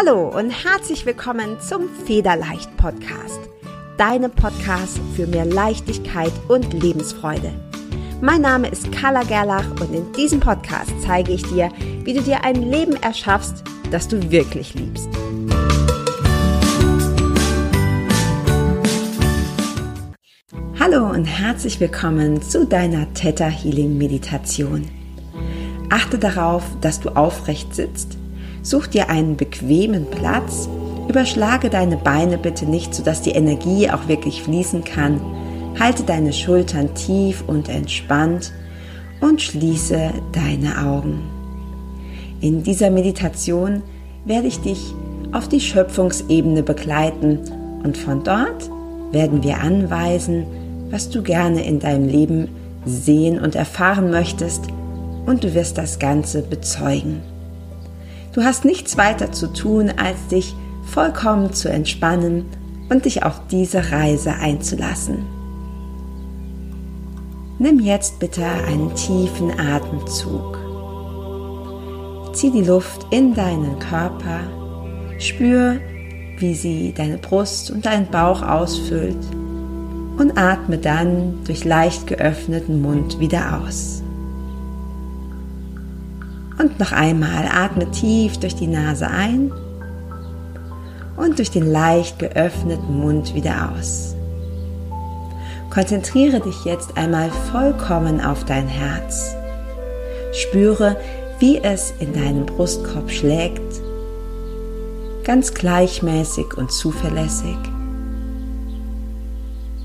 Hallo und herzlich willkommen zum Federleicht Podcast, deinem Podcast für mehr Leichtigkeit und Lebensfreude. Mein Name ist Carla Gerlach und in diesem Podcast zeige ich dir, wie du dir ein Leben erschaffst, das du wirklich liebst. Hallo und herzlich willkommen zu deiner Theta Healing Meditation. Achte darauf, dass du aufrecht sitzt Such dir einen bequemen Platz, überschlage deine Beine bitte nicht, sodass die Energie auch wirklich fließen kann. Halte deine Schultern tief und entspannt und schließe deine Augen. In dieser Meditation werde ich dich auf die Schöpfungsebene begleiten und von dort werden wir anweisen, was du gerne in deinem Leben sehen und erfahren möchtest und du wirst das Ganze bezeugen. Du hast nichts weiter zu tun, als dich vollkommen zu entspannen und dich auf diese Reise einzulassen. Nimm jetzt bitte einen tiefen Atemzug. Zieh die Luft in deinen Körper, spür, wie sie deine Brust und deinen Bauch ausfüllt und atme dann durch leicht geöffneten Mund wieder aus. Und noch einmal atme tief durch die Nase ein und durch den leicht geöffneten Mund wieder aus. Konzentriere dich jetzt einmal vollkommen auf dein Herz. Spüre, wie es in deinem Brustkorb schlägt, ganz gleichmäßig und zuverlässig.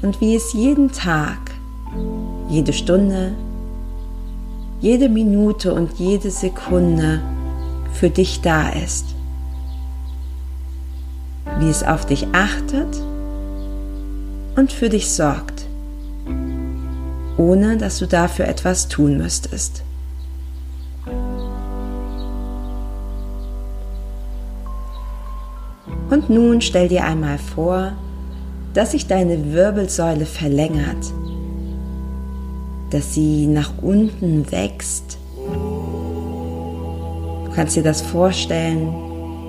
Und wie es jeden Tag, jede Stunde, jede Minute und jede Sekunde für dich da ist. Wie es auf dich achtet und für dich sorgt, ohne dass du dafür etwas tun müsstest. Und nun stell dir einmal vor, dass sich deine Wirbelsäule verlängert dass sie nach unten wächst. Du kannst dir das vorstellen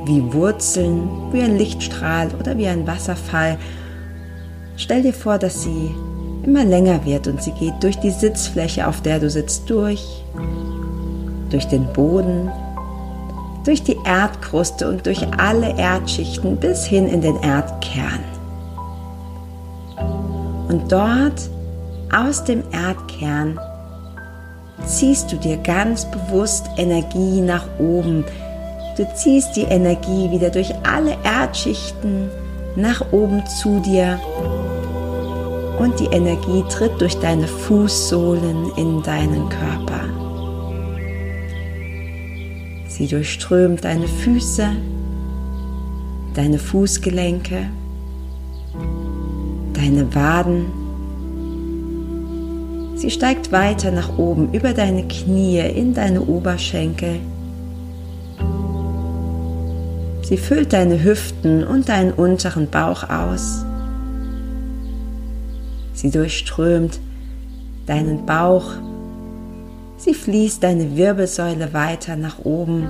wie Wurzeln, wie ein Lichtstrahl oder wie ein Wasserfall. Stell dir vor, dass sie immer länger wird und sie geht durch die Sitzfläche, auf der du sitzt, durch, durch den Boden, durch die Erdkruste und durch alle Erdschichten bis hin in den Erdkern. Und dort aus dem Erdkern ziehst du dir ganz bewusst Energie nach oben. Du ziehst die Energie wieder durch alle Erdschichten nach oben zu dir und die Energie tritt durch deine Fußsohlen in deinen Körper. Sie durchströmt deine Füße, deine Fußgelenke, deine Waden, Sie steigt weiter nach oben über deine Knie in deine Oberschenkel. Sie füllt deine Hüften und deinen unteren Bauch aus. Sie durchströmt deinen Bauch. Sie fließt deine Wirbelsäule weiter nach oben.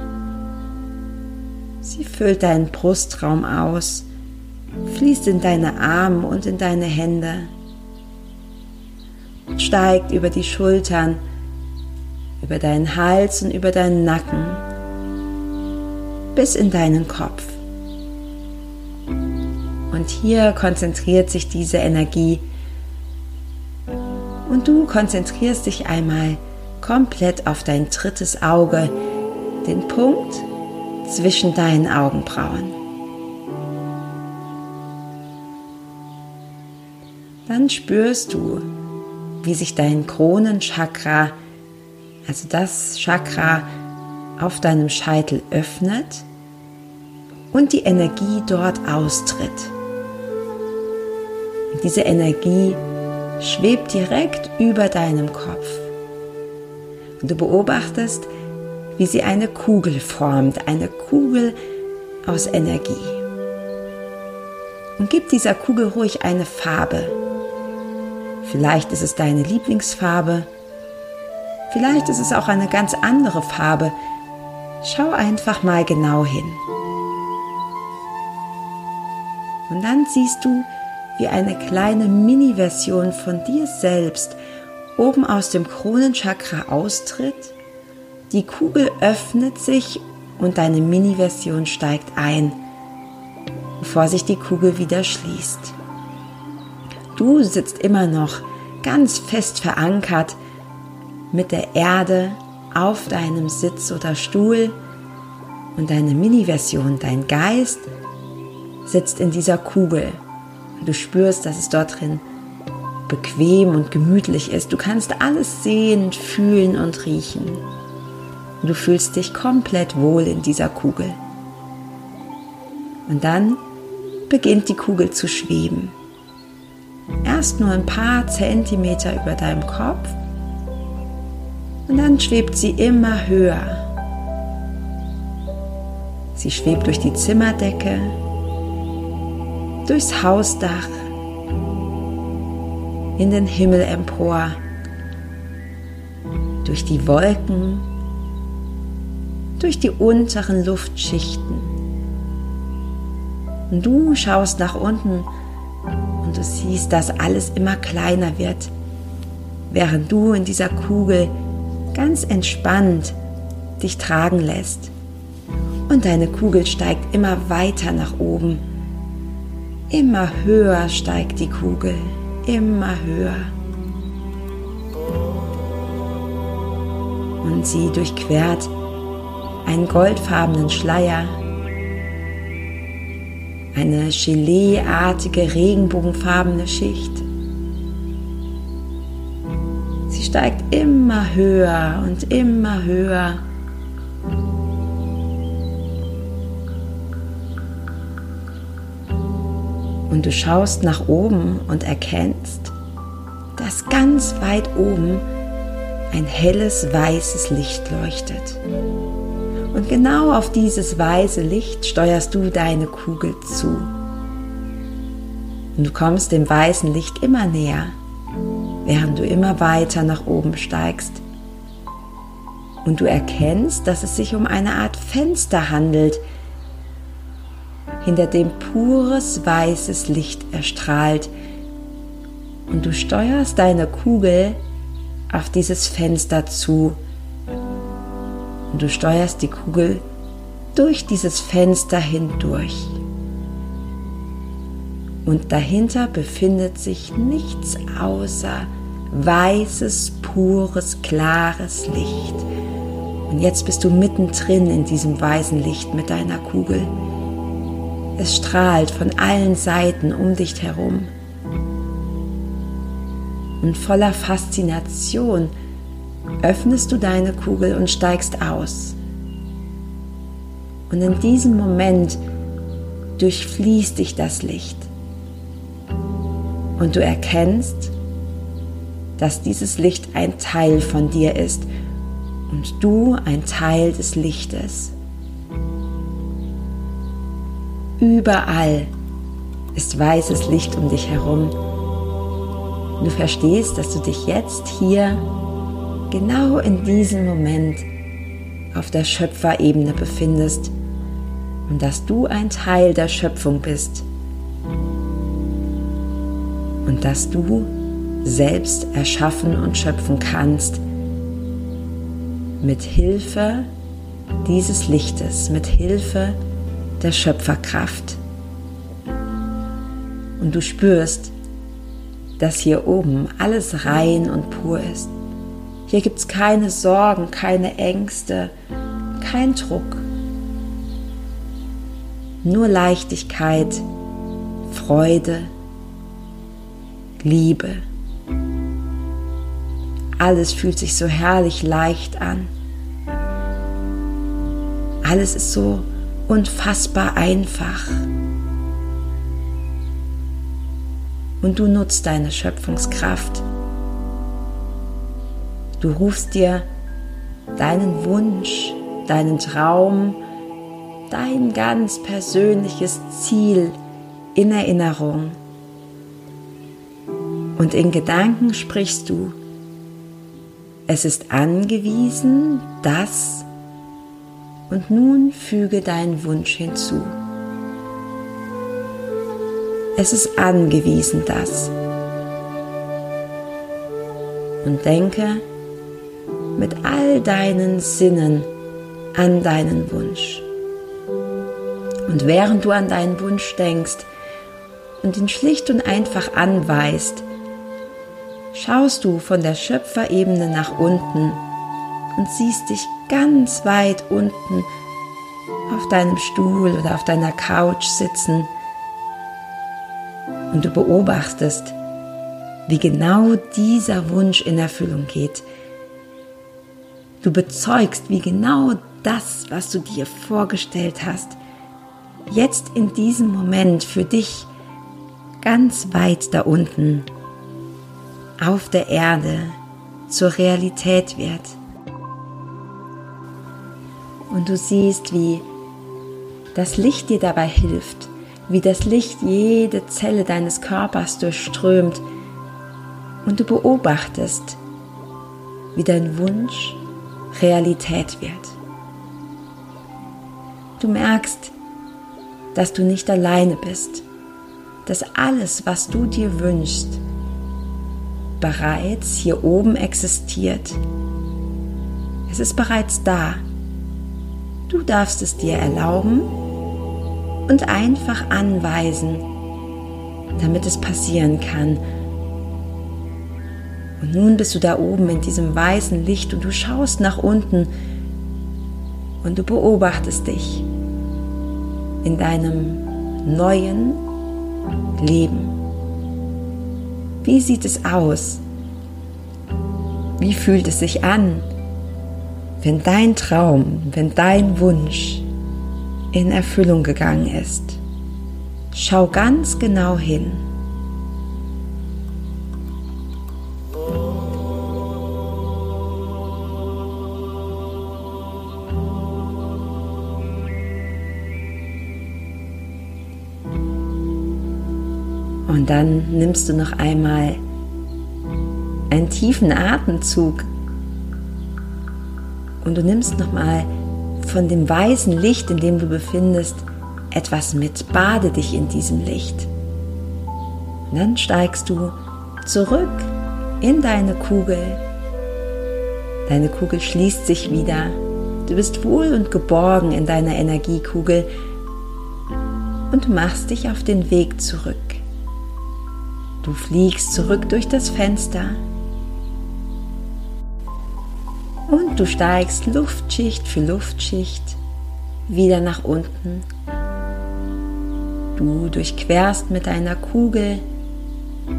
Sie füllt deinen Brustraum aus, fließt in deine Arme und in deine Hände steigt über die Schultern, über deinen Hals und über deinen Nacken bis in deinen Kopf. Und hier konzentriert sich diese Energie und du konzentrierst dich einmal komplett auf dein drittes Auge, den Punkt zwischen deinen Augenbrauen. Dann spürst du, wie sich dein Kronenchakra, also das Chakra auf deinem Scheitel öffnet und die Energie dort austritt. Und diese Energie schwebt direkt über deinem Kopf. Und du beobachtest, wie sie eine Kugel formt, eine Kugel aus Energie. Und gib dieser Kugel ruhig eine Farbe. Vielleicht ist es deine Lieblingsfarbe. Vielleicht ist es auch eine ganz andere Farbe. Schau einfach mal genau hin. Und dann siehst du, wie eine kleine Mini-Version von dir selbst oben aus dem Kronenchakra austritt. Die Kugel öffnet sich und deine Mini-Version steigt ein, bevor sich die Kugel wieder schließt. Du sitzt immer noch ganz fest verankert mit der Erde auf deinem Sitz oder Stuhl und deine Mini-Version, dein Geist, sitzt in dieser Kugel. Du spürst, dass es dort drin bequem und gemütlich ist. Du kannst alles sehen, fühlen und riechen. Du fühlst dich komplett wohl in dieser Kugel. Und dann beginnt die Kugel zu schweben. Erst nur ein paar Zentimeter über deinem Kopf und dann schwebt sie immer höher. Sie schwebt durch die Zimmerdecke, durchs Hausdach, in den Himmel empor, durch die Wolken, durch die unteren Luftschichten. Und du schaust nach unten du siehst, dass alles immer kleiner wird, während du in dieser Kugel ganz entspannt dich tragen lässt. Und deine Kugel steigt immer weiter nach oben. Immer höher steigt die Kugel, immer höher. Und sie durchquert einen goldfarbenen Schleier, eine geleeartige regenbogenfarbene Schicht. Sie steigt immer höher und immer höher. Und du schaust nach oben und erkennst, dass ganz weit oben ein helles weißes Licht leuchtet. Und genau auf dieses weiße Licht steuerst du deine Kugel zu. Und du kommst dem weißen Licht immer näher, während du immer weiter nach oben steigst. Und du erkennst, dass es sich um eine Art Fenster handelt, hinter dem pures weißes Licht erstrahlt. Und du steuerst deine Kugel auf dieses Fenster zu. Und du steuerst die Kugel durch dieses Fenster hindurch. Und dahinter befindet sich nichts außer weißes, pures, klares Licht. Und jetzt bist du mittendrin in diesem weißen Licht mit deiner Kugel. Es strahlt von allen Seiten um dich herum. Und voller Faszination öffnest du deine Kugel und steigst aus. Und in diesem Moment durchfließt dich das Licht. Und du erkennst, dass dieses Licht ein Teil von dir ist und du ein Teil des Lichtes. Überall ist weißes Licht um dich herum. Du verstehst, dass du dich jetzt hier, genau in diesem Moment, auf der Schöpferebene befindest und dass du ein Teil der Schöpfung bist und dass du selbst erschaffen und schöpfen kannst mit Hilfe dieses Lichtes, mit Hilfe der Schöpferkraft. Und du spürst, dass hier oben alles rein und pur ist. Hier gibt es keine Sorgen, keine Ängste, kein Druck. Nur Leichtigkeit, Freude, Liebe. Alles fühlt sich so herrlich leicht an. Alles ist so unfassbar einfach. Und du nutzt deine Schöpfungskraft. Du rufst dir deinen Wunsch, deinen Traum, dein ganz persönliches Ziel in Erinnerung. Und in Gedanken sprichst du, es ist angewiesen, dass und nun füge deinen Wunsch hinzu. Es ist angewiesen, das. Und denke mit all deinen Sinnen an deinen Wunsch. Und während du an deinen Wunsch denkst und ihn schlicht und einfach anweist, schaust du von der Schöpferebene nach unten und siehst dich ganz weit unten auf deinem Stuhl oder auf deiner Couch sitzen und du beobachtest, wie genau dieser Wunsch in Erfüllung geht. Du bezeugst, wie genau das, was du dir vorgestellt hast, jetzt in diesem Moment für dich ganz weit da unten auf der Erde zur Realität wird. Und du siehst, wie das Licht dir dabei hilft, wie das Licht jede Zelle deines Körpers durchströmt und du beobachtest, wie dein Wunsch Realität wird. Du merkst, dass du nicht alleine bist, dass alles, was du dir wünschst, bereits hier oben existiert. Es ist bereits da. Du darfst es dir erlauben und einfach anweisen, damit es passieren kann. Und nun bist du da oben in diesem weißen Licht und du schaust nach unten und du beobachtest dich in deinem neuen Leben. Wie sieht es aus? Wie fühlt es sich an, wenn dein Traum, wenn dein Wunsch in Erfüllung gegangen ist? Schau ganz genau hin. Und dann nimmst du noch einmal einen tiefen Atemzug und du nimmst noch mal von dem weißen Licht, in dem du befindest, etwas mit. Bade dich in diesem Licht. Und dann steigst du zurück in deine Kugel. Deine Kugel schließt sich wieder. Du bist wohl und geborgen in deiner Energiekugel und machst dich auf den Weg zurück. Du fliegst zurück durch das Fenster. Und du steigst Luftschicht für Luftschicht wieder nach unten. Du durchquerst mit deiner Kugel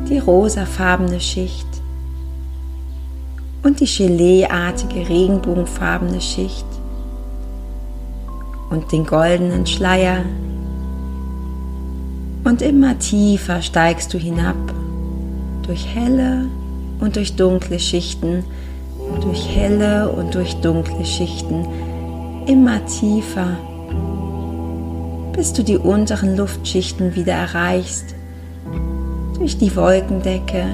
die rosafarbene Schicht und die geleeartige regenbogenfarbene Schicht und den goldenen Schleier. Und immer tiefer steigst du hinab durch helle und durch dunkle Schichten, durch helle und durch dunkle Schichten, immer tiefer, bis du die unteren Luftschichten wieder erreichst, durch die Wolkendecke,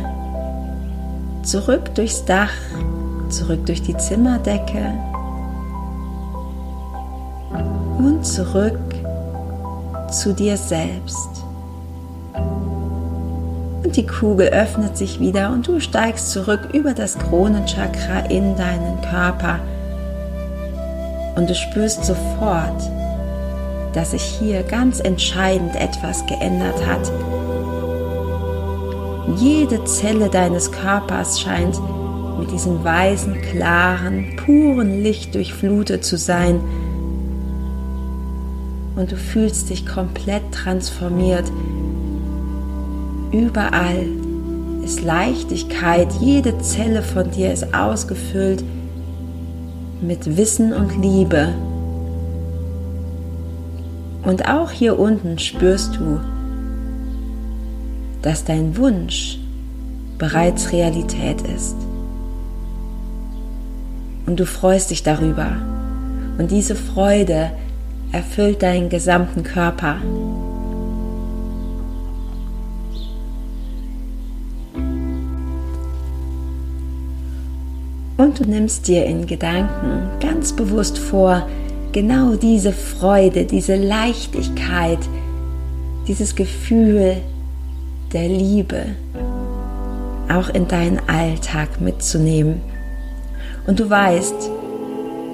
zurück durchs Dach, zurück durch die Zimmerdecke und zurück zu dir selbst und die Kugel öffnet sich wieder und du steigst zurück über das Kronenchakra in deinen Körper. Und du spürst sofort, dass sich hier ganz entscheidend etwas geändert hat. Jede Zelle deines Körpers scheint mit diesem weißen, klaren, puren Licht durchflutet zu sein. Und du fühlst dich komplett transformiert Überall ist Leichtigkeit, jede Zelle von dir ist ausgefüllt mit Wissen und Liebe. Und auch hier unten spürst du, dass dein Wunsch bereits Realität ist. Und du freust dich darüber. Und diese Freude erfüllt deinen gesamten Körper. Und du nimmst dir in Gedanken ganz bewusst vor, genau diese Freude, diese Leichtigkeit, dieses Gefühl der Liebe auch in deinen Alltag mitzunehmen. Und du weißt,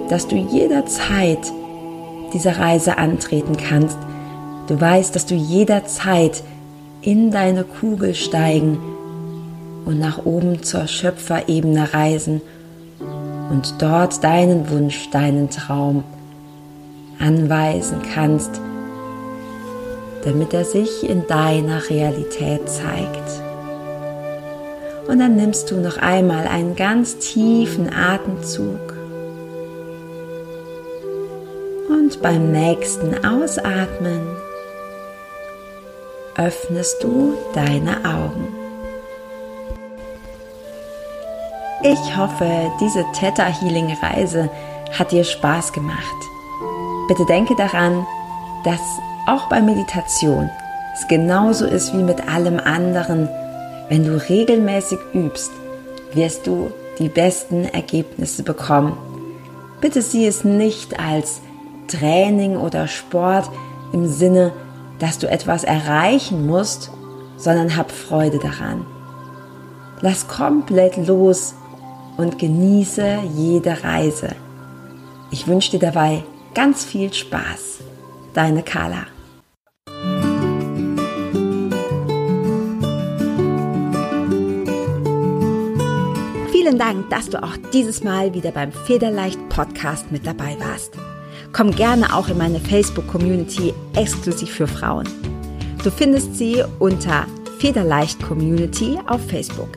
dass du jederzeit diese Reise antreten kannst. Du weißt, dass du jederzeit in deine Kugel steigen und nach oben zur Schöpferebene reisen und dort deinen Wunsch, deinen Traum anweisen kannst, damit er sich in deiner Realität zeigt. Und dann nimmst du noch einmal einen ganz tiefen Atemzug. Und beim nächsten Ausatmen öffnest du deine Augen. Ich hoffe, diese Theta Healing Reise hat dir Spaß gemacht. Bitte denke daran, dass auch bei Meditation es genauso ist wie mit allem anderen. Wenn du regelmäßig übst, wirst du die besten Ergebnisse bekommen. Bitte sieh es nicht als Training oder Sport im Sinne, dass du etwas erreichen musst, sondern hab Freude daran. Lass komplett los und genieße jede Reise. Ich wünsche dir dabei ganz viel Spaß. Deine Carla. Vielen Dank, dass du auch dieses Mal wieder beim Federleicht Podcast mit dabei warst. Komm gerne auch in meine Facebook-Community exklusiv für Frauen. Du findest sie unter Federleicht Community auf Facebook.